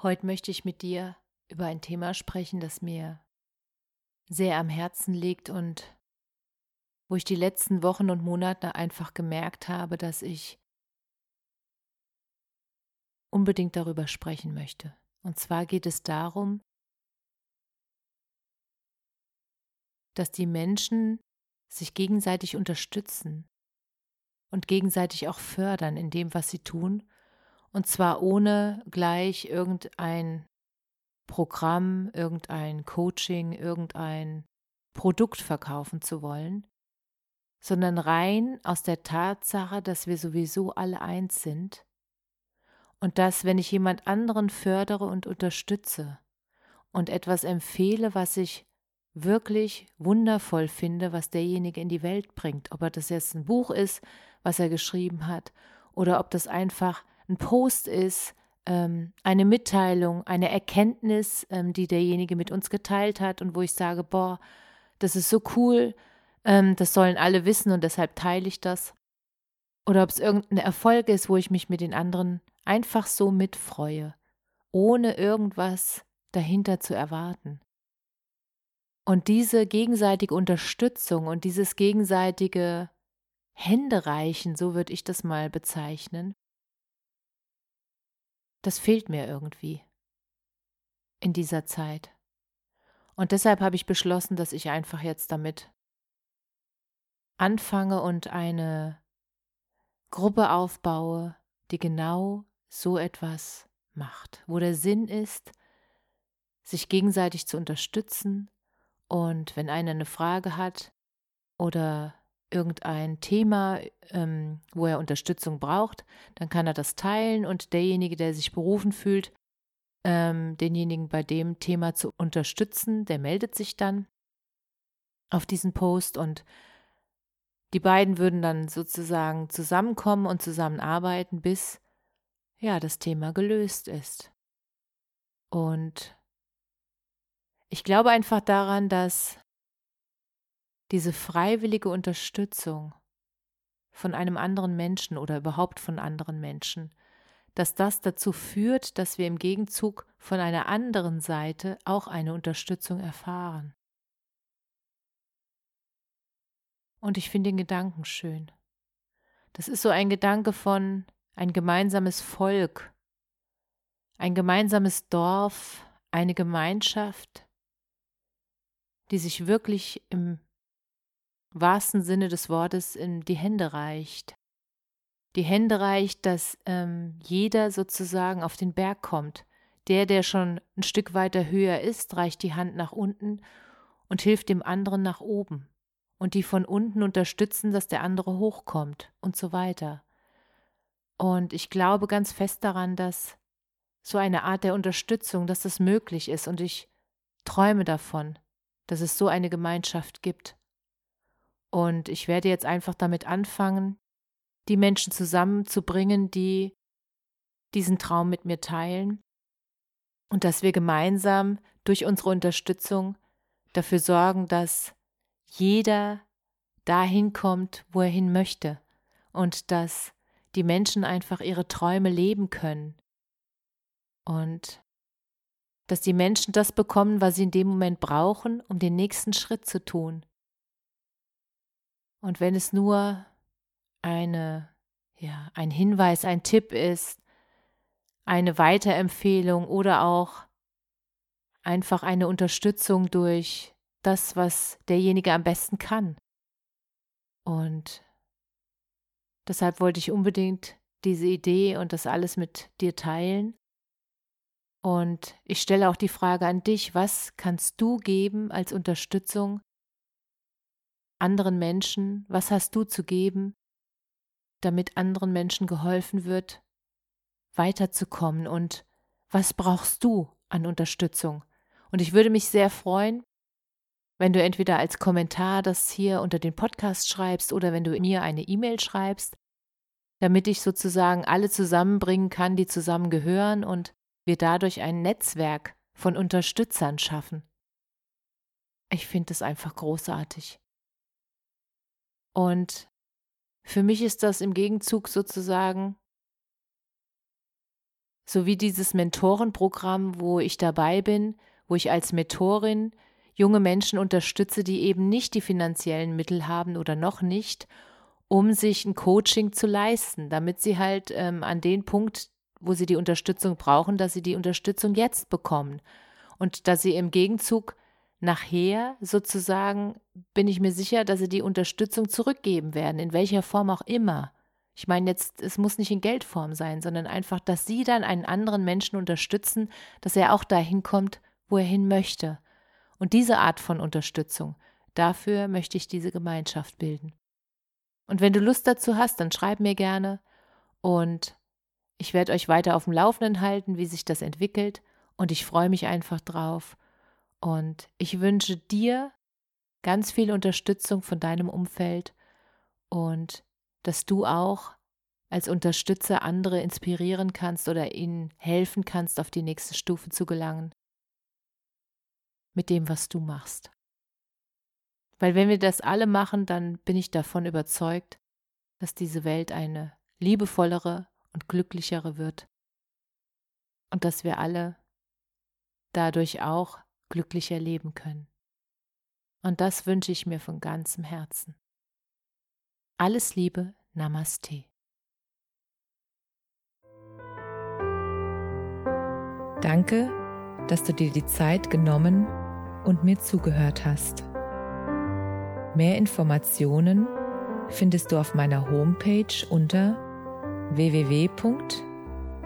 Heute möchte ich mit dir über ein Thema sprechen, das mir sehr am Herzen liegt und wo ich die letzten Wochen und Monate einfach gemerkt habe, dass ich unbedingt darüber sprechen möchte. Und zwar geht es darum, dass die Menschen sich gegenseitig unterstützen und gegenseitig auch fördern in dem, was sie tun, und zwar ohne gleich irgendein Programm, irgendein Coaching, irgendein Produkt verkaufen zu wollen, sondern rein aus der Tatsache, dass wir sowieso alle eins sind und dass, wenn ich jemand anderen fördere und unterstütze und etwas empfehle, was ich wirklich wundervoll finde, was derjenige in die Welt bringt, ob er das jetzt ein Buch ist, was er geschrieben hat, oder ob das einfach ein Post ist, ähm, eine Mitteilung, eine Erkenntnis, ähm, die derjenige mit uns geteilt hat und wo ich sage, boah, das ist so cool, ähm, das sollen alle wissen und deshalb teile ich das. Oder ob es irgendein Erfolg ist, wo ich mich mit den anderen einfach so mitfreue, ohne irgendwas dahinter zu erwarten. Und diese gegenseitige Unterstützung und dieses gegenseitige Händereichen, so würde ich das mal bezeichnen, das fehlt mir irgendwie in dieser Zeit. Und deshalb habe ich beschlossen, dass ich einfach jetzt damit anfange und eine Gruppe aufbaue, die genau so etwas macht, wo der Sinn ist, sich gegenseitig zu unterstützen und wenn einer eine Frage hat oder irgendein Thema, ähm, wo er Unterstützung braucht, dann kann er das teilen und derjenige, der sich berufen fühlt, ähm, denjenigen bei dem Thema zu unterstützen, der meldet sich dann auf diesen Post und die beiden würden dann sozusagen zusammenkommen und zusammenarbeiten, bis ja das Thema gelöst ist. Und ich glaube einfach daran, dass diese freiwillige Unterstützung von einem anderen Menschen oder überhaupt von anderen Menschen, dass das dazu führt, dass wir im Gegenzug von einer anderen Seite auch eine Unterstützung erfahren. Und ich finde den Gedanken schön. Das ist so ein Gedanke von ein gemeinsames Volk, ein gemeinsames Dorf, eine Gemeinschaft, die sich wirklich im wahrsten Sinne des Wortes in die Hände reicht. Die Hände reicht, dass ähm, jeder sozusagen auf den Berg kommt. Der, der schon ein Stück weiter höher ist, reicht die Hand nach unten und hilft dem anderen nach oben. Und die von unten unterstützen, dass der andere hochkommt und so weiter. Und ich glaube ganz fest daran, dass so eine Art der Unterstützung, dass das möglich ist. Und ich träume davon, dass es so eine Gemeinschaft gibt. Und ich werde jetzt einfach damit anfangen, die Menschen zusammenzubringen, die diesen Traum mit mir teilen. Und dass wir gemeinsam durch unsere Unterstützung dafür sorgen, dass jeder dahin kommt, wo er hin möchte. Und dass die Menschen einfach ihre Träume leben können. Und dass die Menschen das bekommen, was sie in dem Moment brauchen, um den nächsten Schritt zu tun. Und wenn es nur eine, ja, ein Hinweis, ein Tipp ist, eine Weiterempfehlung oder auch einfach eine Unterstützung durch das, was derjenige am besten kann. Und deshalb wollte ich unbedingt diese Idee und das alles mit dir teilen. Und ich stelle auch die Frage an dich, was kannst du geben als Unterstützung anderen Menschen? Was hast du zu geben, damit anderen Menschen geholfen wird, weiterzukommen? Und was brauchst du an Unterstützung? Und ich würde mich sehr freuen, wenn du entweder als Kommentar das hier unter den Podcast schreibst oder wenn du mir eine E-Mail schreibst, damit ich sozusagen alle zusammenbringen kann, die zusammengehören und wir dadurch ein Netzwerk von Unterstützern schaffen. Ich finde es einfach großartig. Und für mich ist das im Gegenzug sozusagen so wie dieses Mentorenprogramm, wo ich dabei bin, wo ich als Mentorin junge Menschen unterstütze, die eben nicht die finanziellen Mittel haben oder noch nicht, um sich ein Coaching zu leisten, damit sie halt ähm, an den Punkt, wo sie die Unterstützung brauchen, dass sie die Unterstützung jetzt bekommen. Und dass sie im Gegenzug nachher sozusagen, bin ich mir sicher, dass sie die Unterstützung zurückgeben werden, in welcher Form auch immer. Ich meine jetzt, es muss nicht in Geldform sein, sondern einfach, dass sie dann einen anderen Menschen unterstützen, dass er auch dahin kommt, wo er hin möchte. Und diese Art von Unterstützung, dafür möchte ich diese Gemeinschaft bilden. Und wenn du Lust dazu hast, dann schreib mir gerne und ich werde euch weiter auf dem Laufenden halten, wie sich das entwickelt und ich freue mich einfach drauf. Und ich wünsche dir ganz viel Unterstützung von deinem Umfeld und dass du auch als Unterstützer andere inspirieren kannst oder ihnen helfen kannst, auf die nächste Stufe zu gelangen. Mit dem, was du machst. Weil wenn wir das alle machen, dann bin ich davon überzeugt, dass diese Welt eine liebevollere und glücklichere wird. Und dass wir alle dadurch auch glücklicher leben können. Und das wünsche ich mir von ganzem Herzen. Alles Liebe, Namaste. Danke, dass du dir die Zeit genommen und mir zugehört hast. Mehr Informationen findest du auf meiner Homepage unter